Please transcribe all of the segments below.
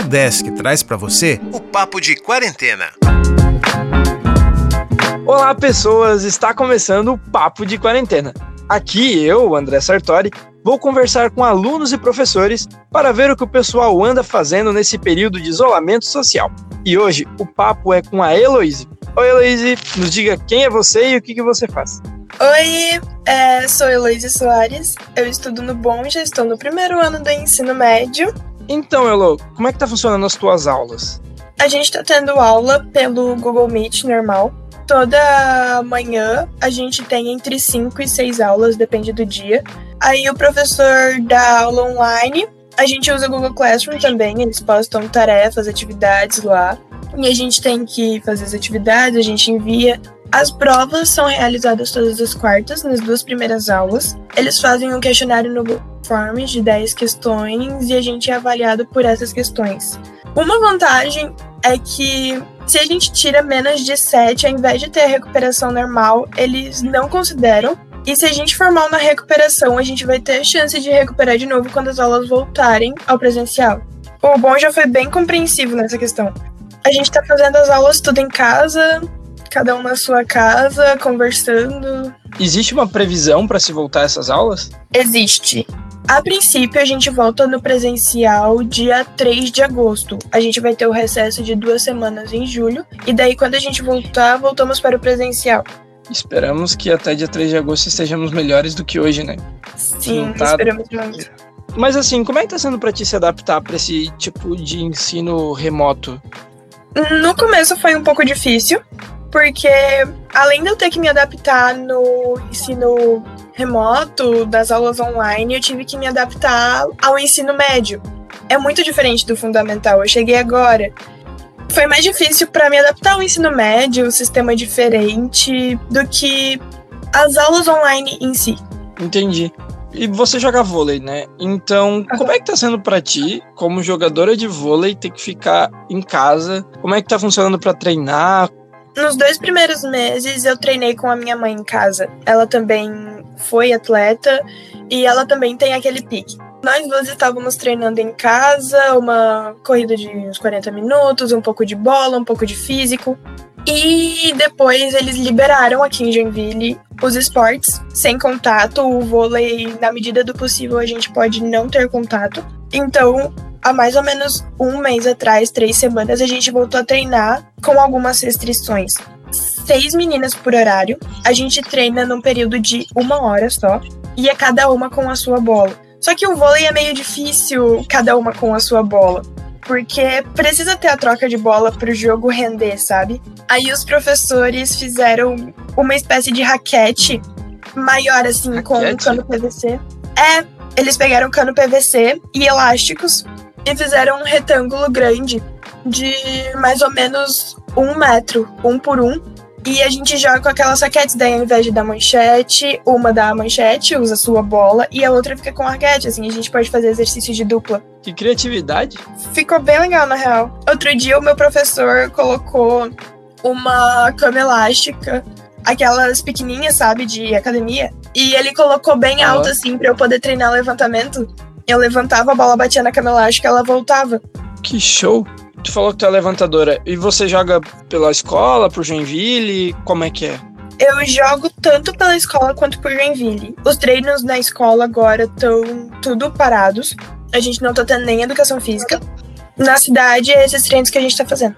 Nordesc traz para você o Papo de Quarentena. Olá, pessoas! Está começando o Papo de Quarentena. Aqui eu, André Sartori, vou conversar com alunos e professores para ver o que o pessoal anda fazendo nesse período de isolamento social. E hoje o papo é com a Heloise. Oi, Heloise, nos diga quem é você e o que, que você faz. Oi, é, sou Heloise Soares, eu estudo no Bom, já estou no primeiro ano do ensino médio. Então, Elo, como é que tá funcionando as tuas aulas? A gente está tendo aula pelo Google Meet normal. Toda manhã a gente tem entre 5 e 6 aulas, depende do dia. Aí o professor dá aula online. A gente usa o Google Classroom também, eles postam tarefas, atividades lá. E a gente tem que fazer as atividades, a gente envia. As provas são realizadas todas as quartas, nas duas primeiras aulas. Eles fazem um questionário no De 10 questões e a gente é avaliado por essas questões. Uma vantagem é que se a gente tira menos de 7, ao invés de ter a recuperação normal, eles não consideram. E se a gente for mal na recuperação, a gente vai ter a chance de recuperar de novo quando as aulas voltarem ao presencial. O bom já foi bem compreensivo nessa questão. A gente tá fazendo as aulas tudo em casa, cada um na sua casa, conversando. Existe uma previsão para se voltar essas aulas? Existe. A princípio, a gente volta no presencial dia 3 de agosto. A gente vai ter o recesso de duas semanas em julho. E daí, quando a gente voltar, voltamos para o presencial. Esperamos que até dia 3 de agosto estejamos melhores do que hoje, né? Sim, tá... esperamos muito. Mas assim, como é que tá sendo para ti se adaptar para esse tipo de ensino remoto? No começo foi um pouco difícil, porque além de eu ter que me adaptar no ensino remoto, das aulas online, eu tive que me adaptar ao ensino médio. É muito diferente do fundamental. Eu cheguei agora. Foi mais difícil para me adaptar ao ensino médio, o sistema diferente do que as aulas online em si. Entendi. E você joga vôlei, né? Então, como é que tá sendo para ti, como jogadora de vôlei, ter que ficar em casa? Como é que tá funcionando para treinar? Nos dois primeiros meses eu treinei com a minha mãe em casa. Ela também foi atleta e ela também tem aquele pique. Nós duas estávamos treinando em casa, uma corrida de uns 40 minutos, um pouco de bola, um pouco de físico. E depois eles liberaram aqui em Joinville os esportes sem contato. O vôlei, na medida do possível, a gente pode não ter contato. Então, há mais ou menos um mês atrás, três semanas, a gente voltou a treinar com algumas restrições. Seis meninas por horário. A gente treina num período de uma hora só. E é cada uma com a sua bola. Só que o vôlei é meio difícil, cada uma com a sua bola porque precisa ter a troca de bola para o jogo render, sabe? Aí os professores fizeram uma espécie de raquete maior, assim, raquete? com um cano PVC. É, eles pegaram cano PVC e elásticos e fizeram um retângulo grande de mais ou menos um metro, um por um, e a gente joga com aquelas raquetes, daí ao invés de dar manchete, uma dá a manchete, usa a sua bola, e a outra fica com a raquete, assim, a gente pode fazer exercício de dupla. Que criatividade! Ficou bem legal, na real. Outro dia o meu professor colocou uma cama elástica, aquelas pequenininhas, sabe, de academia, e ele colocou bem ah. alto, assim, pra eu poder treinar levantamento. Eu levantava, a bola batia na cama elástica, ela voltava. Que show! Tu falou que tu é levantadora. E você joga pela escola, por Joinville? Como é que é? Eu jogo tanto pela escola quanto por Joinville. Os treinos na escola agora estão tudo parados. A gente não tá tendo nem educação física. Na cidade, é esses treinos que a gente tá fazendo.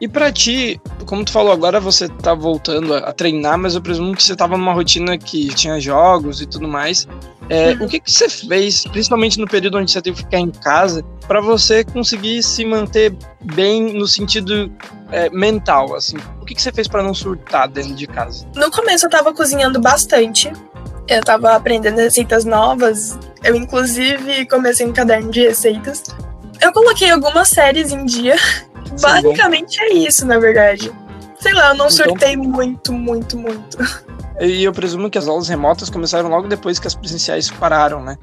E para ti, como tu falou agora, você tá voltando a treinar, mas eu presumo que você tava numa rotina que tinha jogos e tudo mais. É, uhum. O que, que você fez, principalmente no período onde você teve que ficar em casa, para você conseguir se manter bem no sentido é, mental, assim? O que, que você fez para não surtar dentro de casa? No começo eu tava cozinhando bastante. Eu tava aprendendo receitas novas. Eu, inclusive, comecei um caderno de receitas. Eu coloquei algumas séries em dia. Basicamente é isso, na verdade. Sei lá, eu não então... surtei muito, muito, muito. E eu presumo que as aulas remotas começaram logo depois que as presenciais pararam, né?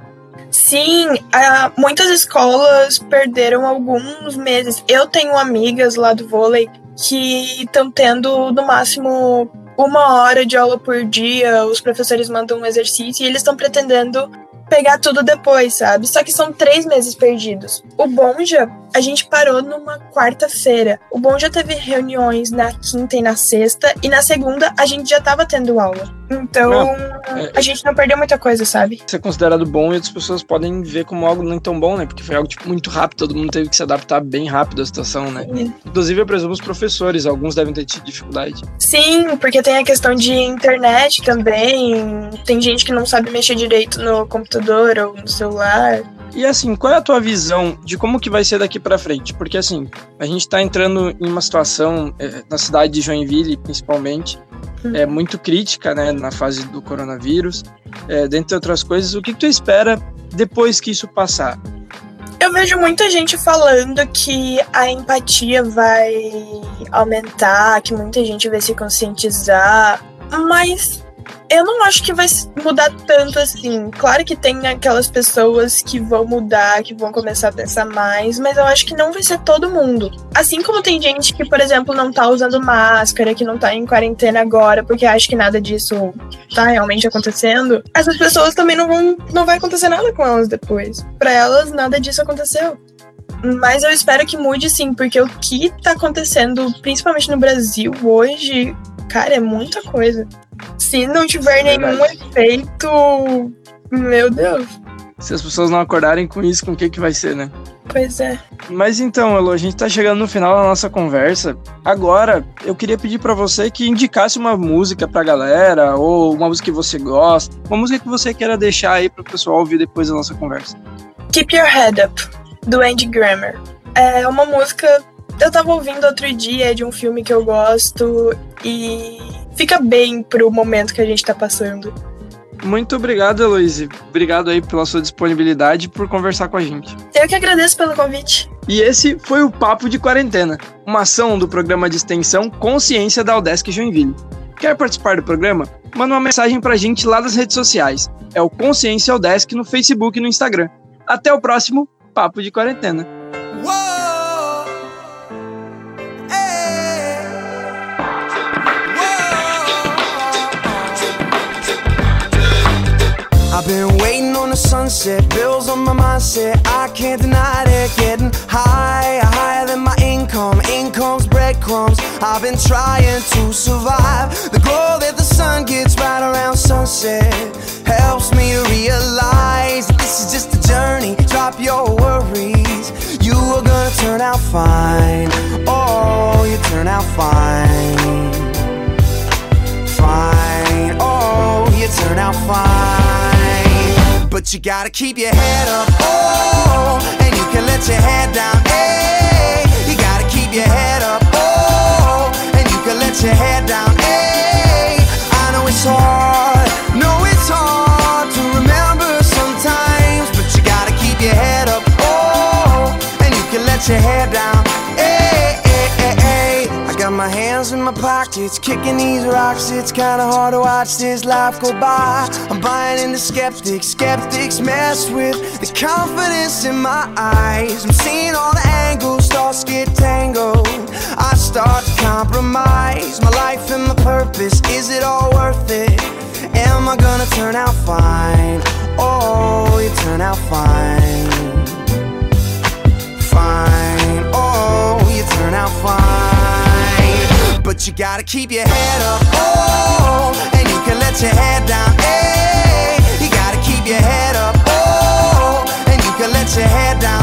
Sim, muitas escolas perderam alguns meses. Eu tenho amigas lá do vôlei que estão tendo no máximo uma hora de aula por dia, os professores mandam um exercício e eles estão pretendendo pegar tudo depois, sabe? Só que são três meses perdidos. O Bonja, a gente parou numa quarta-feira. O bom já teve reuniões na quinta e na sexta, e na segunda a gente já tava tendo aula. Então, não, é, a gente não perdeu muita coisa, sabe? É considerado bom e outras pessoas podem ver como algo não tão bom, né? Porque foi algo tipo, muito rápido, todo mundo teve que se adaptar bem rápido à situação, né? Sim. Inclusive, eu presumo os professores, alguns devem ter tido dificuldade. Sim, porque tem a questão de internet também. Tem gente que não sabe mexer direito no computador ou no celular. E assim, qual é a tua visão de como que vai ser daqui para frente? Porque assim, a gente está entrando em uma situação é, na cidade de Joinville, principalmente, uhum. é muito crítica, né, na fase do coronavírus. É, dentre outras coisas, o que, que tu espera depois que isso passar? Eu vejo muita gente falando que a empatia vai aumentar, que muita gente vai se conscientizar, mas eu não acho que vai mudar tanto assim. Claro que tem aquelas pessoas que vão mudar, que vão começar a pensar mais, mas eu acho que não vai ser todo mundo. Assim como tem gente que, por exemplo, não tá usando máscara, que não tá em quarentena agora, porque acha que nada disso tá realmente acontecendo, essas pessoas também não vão. não vai acontecer nada com elas depois. Para elas, nada disso aconteceu. Mas eu espero que mude sim, porque o que tá acontecendo, principalmente no Brasil hoje, cara, é muita coisa. Se não tiver é nenhum efeito, meu Deus. Se as pessoas não acordarem com isso, com o que que vai ser, né? Pois é. Mas então, Elo, a gente tá chegando no final da nossa conversa. Agora, eu queria pedir para você que indicasse uma música pra galera, ou uma música que você gosta, uma música que você queira deixar aí pro pessoal ouvir depois da nossa conversa. Keep Your Head Up, do Andy Grammer. É uma música. Eu tava ouvindo outro dia de um filme que eu gosto e fica bem pro momento que a gente tá passando. Muito obrigado, Heloise. Obrigado aí pela sua disponibilidade e por conversar com a gente. Eu que agradeço pelo convite. E esse foi o Papo de Quarentena, uma ação do programa de extensão Consciência da Udesc Joinville. Quer participar do programa? Manda uma mensagem pra gente lá nas redes sociais. É o Consciência Udesc no Facebook e no Instagram. Até o próximo Papo de Quarentena. Sunset, bills on my mindset. I can't deny it. Getting higher, higher than my income. Income's breadcrumbs. I've been trying to survive. The glow that the sun gets right around sunset helps me to realize that this is just a journey. Drop your worries. You are gonna turn out fine. Oh, you turn out fine. Fine. Oh, you turn out fine. You gotta keep your head up, oh, and you can let your head down, hey. You gotta keep your head up, oh, and you can let your head down, hey. I know it's hard, know it's hard to remember sometimes, but you gotta keep your head up, oh, and you can let your head down, in my pockets, kicking these rocks. It's kinda hard to watch this life go by. I'm buying into skeptics, skeptics mess with the confidence in my eyes. I'm seeing all the angles, thoughts get tangled. I start to compromise my life and my purpose. Is it all worth it? Am I gonna turn out fine? Oh, you turn out fine. Fine, oh, you turn out fine. But you gotta keep your head up, oh, and you can let your head down, hey. You gotta keep your head up, oh, and you can let your head down,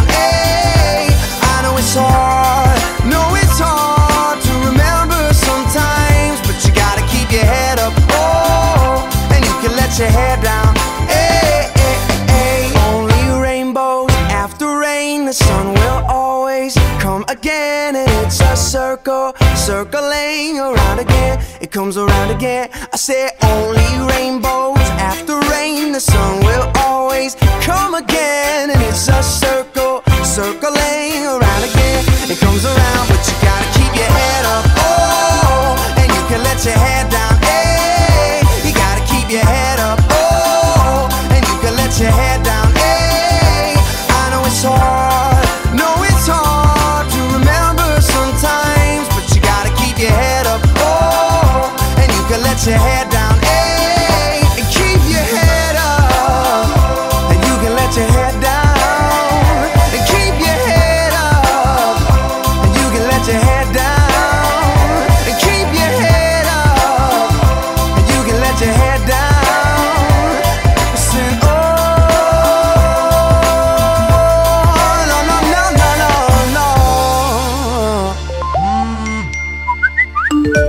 it's a circle circling around again. It comes around again. I say only rainbows after rain. The sun will always come again. And it's a circle, circling around again. It comes around, but you gotta keep your head up. Oh, and you can let your head down. Hey,